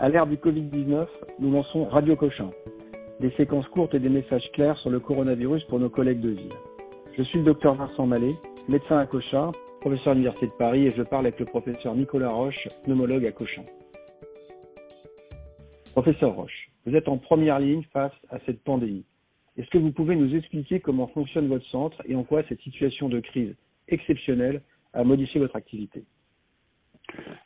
À l'ère du Covid-19, nous lançons Radio Cochin, des séquences courtes et des messages clairs sur le coronavirus pour nos collègues de ville. Je suis le docteur Vincent Mallet, médecin à Cochin, professeur à l'Université de Paris et je parle avec le professeur Nicolas Roche, pneumologue à Cochin. Professeur Roche, vous êtes en première ligne face à cette pandémie. Est-ce que vous pouvez nous expliquer comment fonctionne votre centre et en quoi cette situation de crise exceptionnelle a modifié votre activité?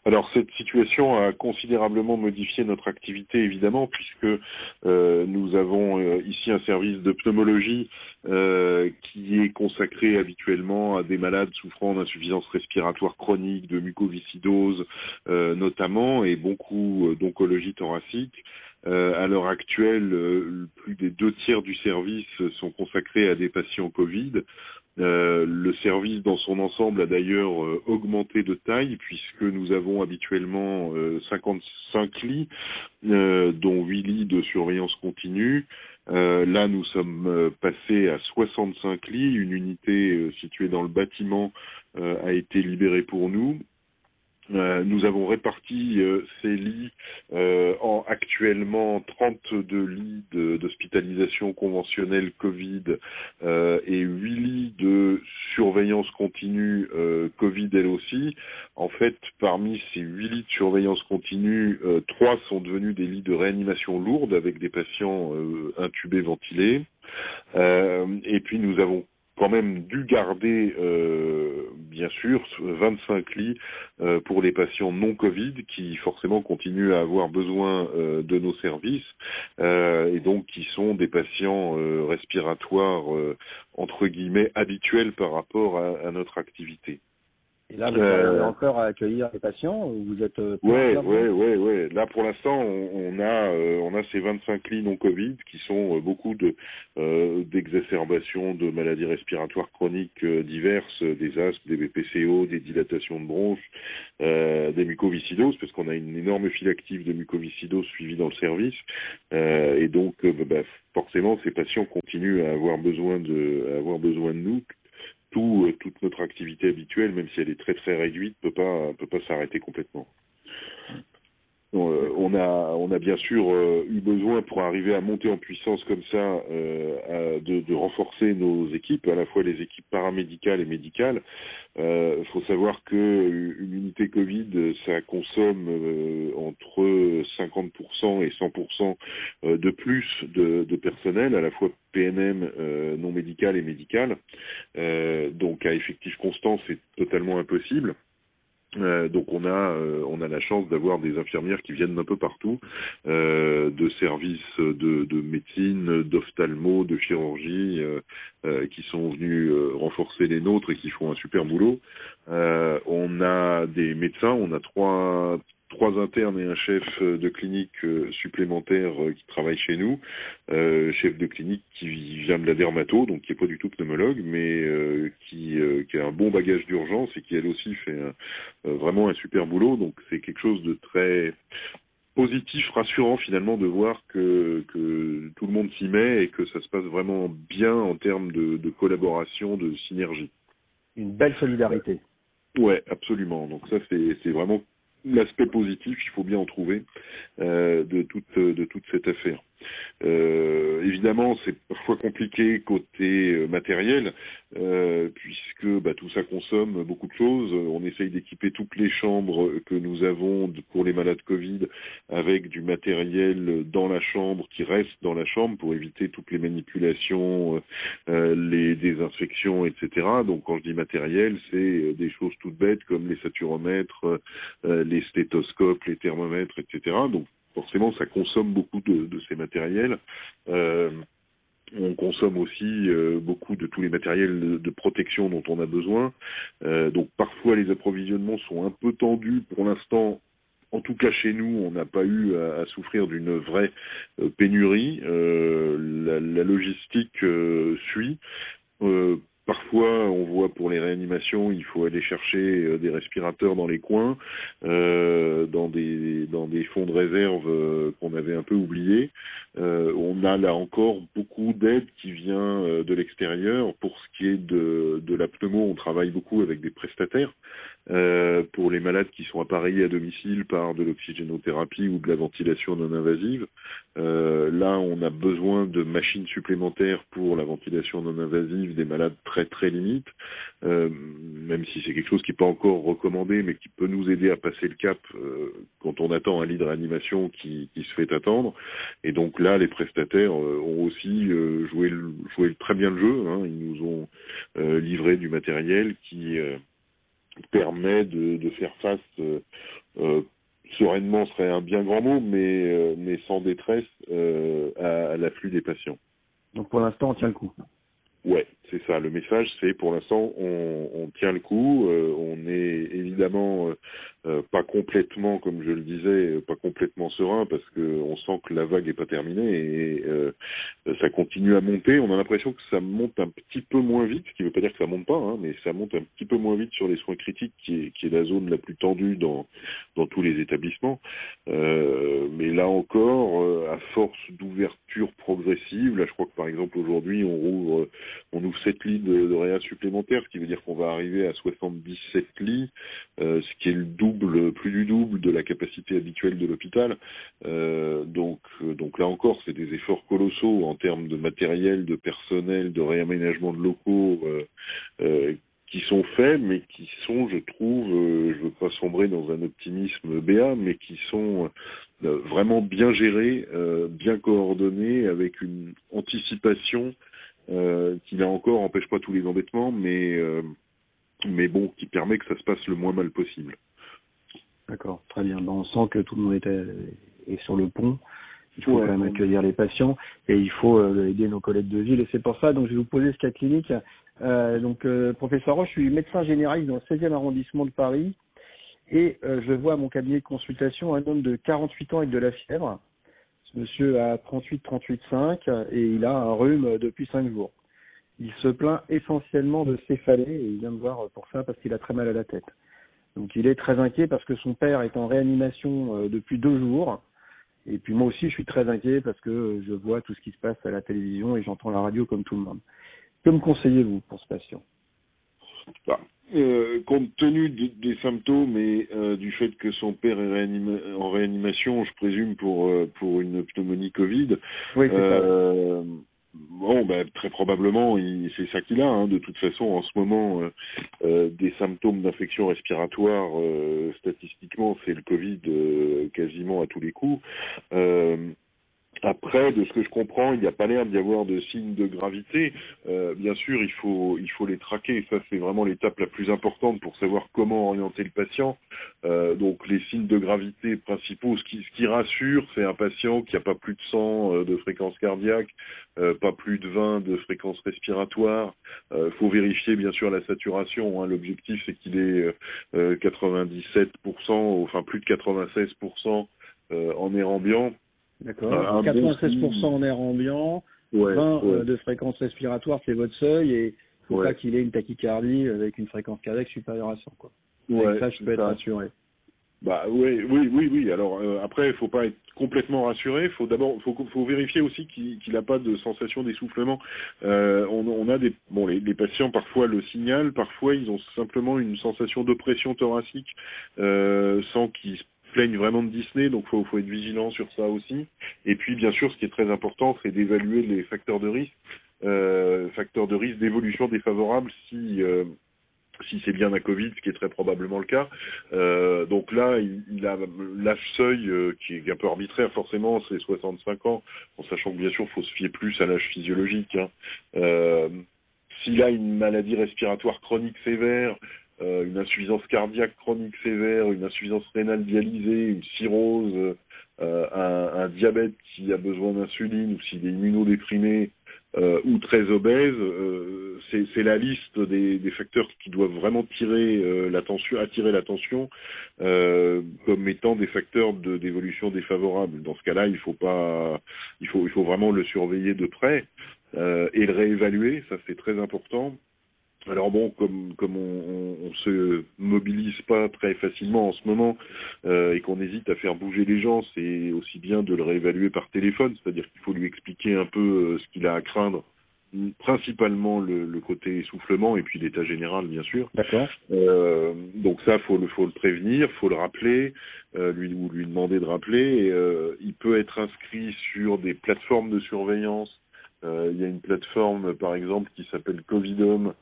Alors cette situation a considérablement modifié notre activité évidemment puisque euh, nous avons euh, ici un service de pneumologie euh, qui est consacré habituellement à des malades souffrant d'insuffisance respiratoire chronique, de mucoviscidose notamment et beaucoup d'oncologie thoracique. À l'heure actuelle, plus des deux tiers du service sont consacrés à des patients Covid. Euh, le service dans son ensemble a d'ailleurs euh, augmenté de taille puisque nous avons habituellement 55 euh, lits, dont 8 lits de surveillance continue. là, nous sommes passés à 65 lits. Une unité située dans le bâtiment a été libérée pour nous euh, nous avons réparti euh, ces lits euh, en actuellement 32 lits d'hospitalisation conventionnelle Covid et 8 lits de surveillance continue Covid elle aussi. En fait, parmi ces 8 lits de surveillance continue, 3 sont devenus des lits de réanimation lourde avec des patients intubés ventilés. et puis nous avons quand même dû garder, euh, bien sûr, 25 lits euh, pour les patients non Covid qui forcément continuent à avoir besoin euh, de nos services et donc qui sont des patients respiratoires entre guillemets habituels par rapport à notre activité. Et là, vous euh... encore à accueillir les patients ou vous êtes Ouais, ouais, ouais, ouais. Là, pour l'instant, on, on, a euh, on a ces 25 lits non Covid qui sont euh, beaucoup de euh, d'exacerbations de maladies respiratoires chroniques diverses, des asthmes, des BPCO, des dilatations de bronches, des mucoviscidoses, parce qu'on a une énorme file active de mucoviscidoses suivie dans le service, et donc bah, forcément, ces patients continuent à avoir besoin de à avoir besoin de nous tout, euh, toute notre activité habituelle, même si elle est très très réduite, peut pas peut pas s'arrêter complètement. Euh, on a bien sûr euh, eu besoin pour arriver à monter en puissance comme ça euh, de, renforcer nos équipes, à la fois les équipes paramédicales et médicales. Il faut savoir que une unité Covid, ça consomme entre 50% et 100% de plus de, de, personnel, à la fois PNM non médical et médical. donc à effectif constant, c'est totalement impossible. Euh, donc on a euh, on a la chance d'avoir des infirmières qui viennent d'un peu partout, euh, de services de, de médecine, d'ophtalmo, de chirurgie, euh, qui sont venus renforcer les nôtres et qui font un super boulot. on a des médecins, on a trois trois internes et un chef de clinique euh, supplémentaire euh, qui travaille chez nous, euh, chef de clinique qui vient de la dermato, donc qui est pas du tout pneumologue, mais qui, qui, a un bon bagage d'urgence et qui elle aussi fait vraiment un super boulot. Donc c'est quelque chose de très positif, rassurant finalement de voir que, que tout le monde s'y met et que ça se passe vraiment bien en termes de, de collaboration, de synergie. Une belle solidarité. Ouais, absolument. Donc ça, c'est vraiment l'aspect positif, il faut bien en trouver, euh, de, toute, de toute cette affaire. Euh, évidemment, c'est parfois compliqué côté euh, matériel, euh, puisque bah, tout ça consomme beaucoup de choses. On essaye d'équiper toutes les chambres que nous avons pour les malades Covid avec du matériel dans la chambre qui reste dans la chambre pour éviter toutes les manipulations, euh, les désinfections, etc. Donc quand je dis matériel, c'est des choses toutes bêtes comme les saturomètres, les stéthoscopes, les thermomètres, etc. Donc forcément, ça consomme beaucoup de, de ces matériels. Euh, on consomme aussi euh, beaucoup de tous les matériels de, protection dont on a besoin. Euh, donc parfois les approvisionnements sont un peu tendus. Pour l'instant, en tout cas chez nous, on n'a pas eu à, souffrir d'une vraie pénurie. La, logistique suit. Parfois, on voit pour les réanimations, il faut aller chercher euh, des respirateurs dans les coins, euh, dans des dans des fonds de réserve euh, qu'on avait un peu oubliés. Euh, on a là encore beaucoup d'aide qui vient de l'extérieur. Pour ce qui est de, de la pneumo, on travaille beaucoup avec des prestataires. Euh, pour les malades qui sont appareillés à domicile par de l'oxygénothérapie ou de la ventilation non invasive. Euh, là, on a besoin de machines supplémentaires pour la ventilation non invasive des malades très très limites, euh, même si c'est quelque chose qui n'est pas encore recommandé, mais qui peut nous aider à passer le cap euh, quand on attend un lit de réanimation qui, qui, se fait attendre. Et donc là, les prestataires euh, ont aussi joué, joué très bien le jeu. Hein. Ils nous ont livré du matériel qui permet de, de faire face euh, euh, sereinement serait un bien grand mot, mais, euh, mais sans détresse euh, à, à l'afflux des patients. Donc pour l'instant, on tient le coup. Ouais, c'est ça. Le message, c'est pour l'instant, on, on, tient le coup. Euh, on est évidemment euh, euh, pas complètement, comme je le disais, pas complètement serein parce que on sent que la vague est pas terminée et ça continue à monter. On a l'impression que ça monte un petit peu moins vite, ce qui veut pas dire que ça monte pas, hein, mais ça monte un petit peu moins vite sur les soins critiques, qui est, qui est la zone la plus tendue dans dans tous les établissements. mais là encore, à force d'ouverture progressive, là, je crois que par exemple aujourd'hui, on rouvre, on ouvre 7 lits de, réa supplémentaires, ce qui veut dire qu'on va arriver à 77 lits, euh, ce qui est le double, plus du double de la capacité habituelle de l'hôpital. Euh, donc, euh, donc là encore, c'est des efforts colossaux en termes de matériel, de personnel, de réaménagement de locaux. Qui sont faits, mais qui sont, je trouve, euh, je veux pas sombrer dans un optimisme béat, mais qui sont vraiment bien gérés, bien coordonnés, avec une anticipation euh, qui là encore empêche pas tous les embêtements, mais euh, mais bon, qui permet que ça se passe le moins mal possible. D'accord, très bien. Ben, on sent que tout le monde est, est sur le pont. Il faut ouais, quand même accueillir les patients et il faut euh, aider nos collègues de ville. Et c'est pour ça, donc je vais vous poser ce cas clinique. Euh, donc, euh, professeur Roche, je suis médecin généraliste dans le 16e arrondissement de Paris et euh, je vois à mon cabinet de consultation un homme de 48 ans avec de la fièvre. Monsieur a 38, 38,5 et il a un rhume depuis 5 jours. Il se plaint essentiellement de céphalée et il vient me voir pour ça parce qu'il a très mal à la tête. Donc il est très inquiet parce que son père est en réanimation euh, depuis deux jours. Et puis moi aussi je suis très inquiet parce que je vois tout ce qui se passe à la télévision et j'entends la radio comme tout le monde. Que me conseillez-vous pour ce patient? Bah, euh, compte tenu de, des symptômes et euh, du fait que son père est réanima en réanimation, je présume pour euh, pour une pneumonie Covid. Oui, Bon, ben, très probablement, c'est ça qu'il a. Hein. De toute façon, en ce moment, des symptômes d'infection respiratoire, statistiquement, c'est le Covid quasiment à tous les coups. Après, de ce que je comprends, il n'y a pas l'air d'y avoir de signes de gravité. Euh, bien sûr, il faut il faut les traquer. Ça, c'est vraiment l'étape la plus importante pour savoir comment orienter le patient. Euh, donc, les signes de gravité principaux, ce qui ce qui rassure, c'est un patient qui n'a pas plus de 100 euh, de fréquence cardiaque, euh, pas plus de 20 de fréquence respiratoire. Il euh, faut vérifier bien sûr la saturation. Hein. L'objectif, c'est qu'il ait 97%, enfin plus de 96% en air ambiant D'accord. 96% en air ambiant, ouais, 20 ouais. de fréquence respiratoire, c'est votre seuil et il faut ouais. pas qu'il ait une tachycardie avec une fréquence cardiaque supérieure à 100 quoi. Ouais, avec ça, je peux être rassuré. Bah oui, oui, oui, oui. Alors euh, après, il faut pas être complètement rassuré. Faut d'abord, faut, faut vérifier aussi qu'il n'a pas de sensation d'essoufflement. Euh, on, on, a des, bon, les, les, patients parfois le signalent, parfois ils ont simplement une sensation d'oppression thoracique euh, sans qu'ils plaignent vraiment de Disney, donc faut faut être vigilant sur ça aussi. Et puis bien sûr, ce qui est très important, c'est d'évaluer les facteurs de risque, euh, facteurs de risque d'évolution défavorable si euh, si c'est bien un Covid, ce qui est très probablement le cas. Euh, donc là, l'âge seuil qui est un peu arbitraire forcément, c'est 65 ans, en sachant que bien sûr, il faut se fier plus à l'âge physiologique. Hein. S'il a une maladie respiratoire chronique sévère, euh, une insuffisance cardiaque chronique sévère, une insuffisance rénale dialysée, une cirrhose, euh, un, diabète qui a besoin d'insuline ou s'il est immunodéprimé euh, ou très obèse, c'est la liste des, facteurs qui doivent vraiment attirer l'attention comme étant des facteurs d'évolution défavorable. Dans ce cas-là, il faut pas, il faut, il faut vraiment le surveiller de près et le réévaluer, ça c'est très important alors bon, comme comme on, on, se mobilise pas très facilement en ce moment euh, et qu'on hésite à faire bouger les gens, c'est aussi bien de le réévaluer par téléphone, c'est-à-dire qu'il faut lui expliquer un peu euh, ce qu'il a à craindre, principalement le, le, côté essoufflement et puis l'état général bien sûr. D'accord. Euh, donc ça, faut le faut le prévenir, faut le rappeler, euh, lui ou lui demander de rappeler. Et, euh, il peut être inscrit sur des plateformes de surveillance. il y a une plateforme par exemple qui s'appelle Covidom euh,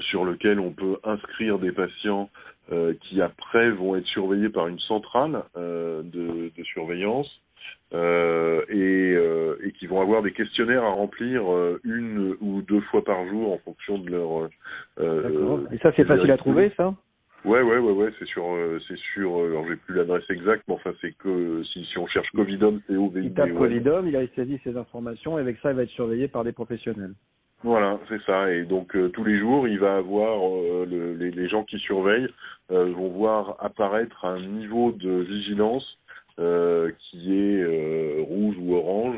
sur lequel on peut inscrire des patients euh, qui après vont être surveillés par une centrale euh, de, de, surveillance euh, et, euh, et, qui vont avoir des questionnaires à remplir une ou deux fois par jour en fonction de leur. et ça c'est facile à trouver ça? Ouais, ouais, ouais, ouais, c'est sur, c'est sur. alors j'ai plus l'adresse exacte, mais enfin c'est que si, si on cherche Covidom, c'est O Il tape Covidom, il a saisi ces informations, et avec ça il va être surveillé par des professionnels. Voilà, c'est ça. Et donc euh, tous les jours, il va avoir euh, le, les, les, gens qui surveillent euh, vont voir apparaître un niveau de vigilance qui est rouge ou orange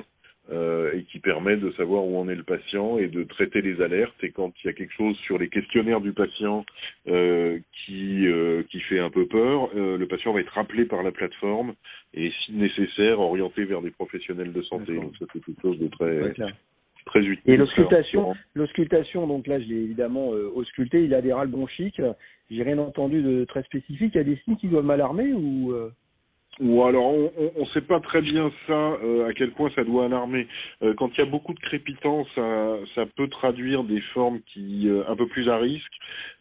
et qui permet de savoir où en est le patient et de traiter les alertes. Et quand il y a quelque chose sur les questionnaires du patient qui qui fait un peu peur, le patient va être rappelé par la plateforme et si nécessaire orienté vers des professionnels de santé. Donc ça c'est quelque chose de très très utile. Et l'auscultation, l'auscultation, donc là, je l'ai évidemment euh, ausculté, il a des râles bronchiques. J'ai rien entendu de très spécifique. Il y a des signes qui doivent m'alarmer ou euh... Ou alors, on ne sait pas très bien ça, euh, à quel point ça doit alarmer. Euh, quand il y a beaucoup de crépitants, ça, ça peut traduire des formes qui un peu plus à risque.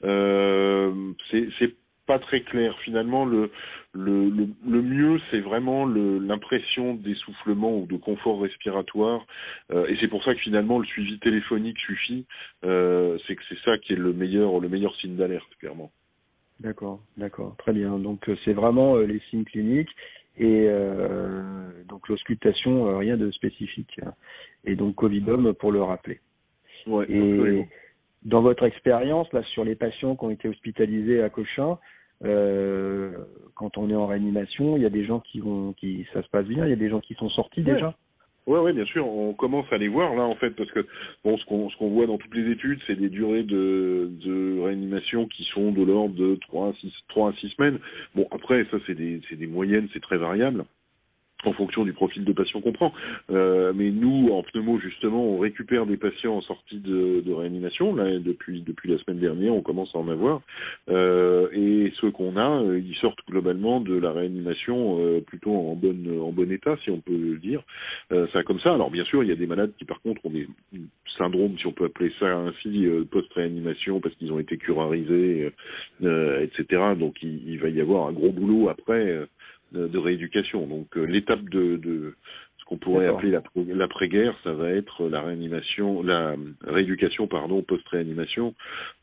c'est pas très clair. Finalement, le, le, le, le mieux, c'est vraiment l'impression d'essoufflement ou de confort respiratoire. Euh, et c'est pour ça que finalement, le suivi téléphonique suffit. Euh, c'est que c'est ça qui est le meilleur, le meilleur signe d'alerte, clairement. D'accord, d'accord, très bien. Donc euh, c'est vraiment les signes cliniques et euh, donc l'auscultation, rien de spécifique. Et donc Covidom pour le rappeler. Ouais, et dans votre expérience là sur les patients qui ont été hospitalisés à Cochin, euh, quand on est en réanimation, il y a des gens qui vont, qui ça se passe bien, il y a des gens qui sont sortis déjà. Oui, ouais, bien sûr. On commence à les voir là, en fait, parce que bon, ce qu'on ce qu'on voit dans toutes les études, c'est des durées de, de réanimation qui sont de l'ordre de 3 à 6, 3 à 6 semaines. Bon, après, ça, c'est des, c'est des moyennes, c'est très variable en fonction du profil de patient qu'on prend. Euh, mais nous, en pneumo, justement, on récupère des patients en sortie de, réanimation. Là, depuis depuis la semaine dernière, on commence à en avoir. Euh, et ceux qu'on a, euh, ils sortent globalement de la réanimation euh, plutôt en bonne en bon état, si on peut le dire. Euh, ça comme ça. Alors bien sûr, il y a des malades qui par contre ont des syndromes, si on peut appeler ça ainsi, euh, post-réanimation parce qu'ils ont été curarisés, etc. Donc il, il, va y avoir un gros boulot après de, de rééducation. Donc euh, l'étape de, de, ce qu'on pourrait appeler l'après-guerre, ça va être la réanimation, la rééducation pardon post-réanimation.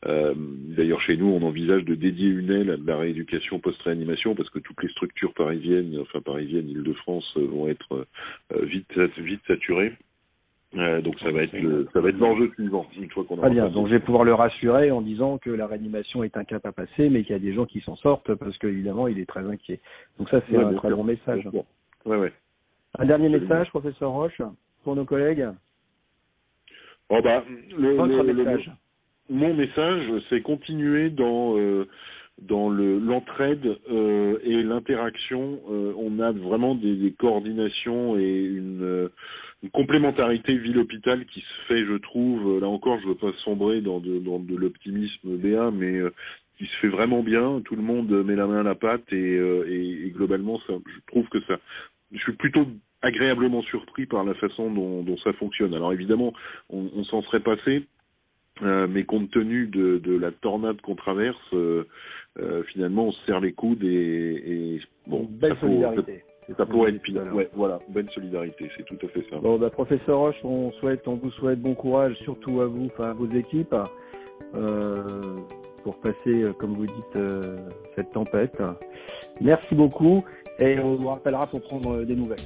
Euh, D'ailleurs chez nous, on envisage de dédier une aile à la rééducation post-réanimation parce que toutes les structures parisiennes, enfin parisiennes, Île-de-France, euh, vont être vite vite saturées. Euh, donc ça va être le, ça va être l'enjeu suivant une fois qu'on Très bien. Donc je vais pouvoir le rassurer en disant que la réanimation est un cap à passer, mais qu'il y a des gens qui s'en sortent parce qu'évidemment il est très inquiet. Donc ça c'est un très bon message. Ouais, ouais. Un dernier message, professeur Roche, pour nos collègues? Oh bah, le, Votre message. mon message, c'est continuer dans euh, dans le l'entraide euh, et l'interaction. Euh, on a vraiment des, coordinations et une une complémentarité ville-hôpital qui se fait, je trouve, là encore, je veux pas sombrer dans de, l'optimisme BA, mais euh, qui se fait vraiment bien. Tout le monde met la main à la pâte et, euh, globalement, je trouve que ça. Je suis plutôt agréablement surpris par la façon dont, ça fonctionne. Alors évidemment, on s'en serait passé, euh, mais compte tenu de, de la tornade qu'on traverse, euh, euh, finalement, on se serre les coudes et, et bon, belle solidarité. Ça pourrait être pire. Ouais, voilà, bonne solidarité, c'est tout à fait ça. Bon, bah, professeur Roche, on souhaite, on vous souhaite bon courage, surtout à vous, enfin à vos équipes, pour passer, comme vous dites, cette tempête. Merci beaucoup et on vous rappellera pour prendre des nouvelles.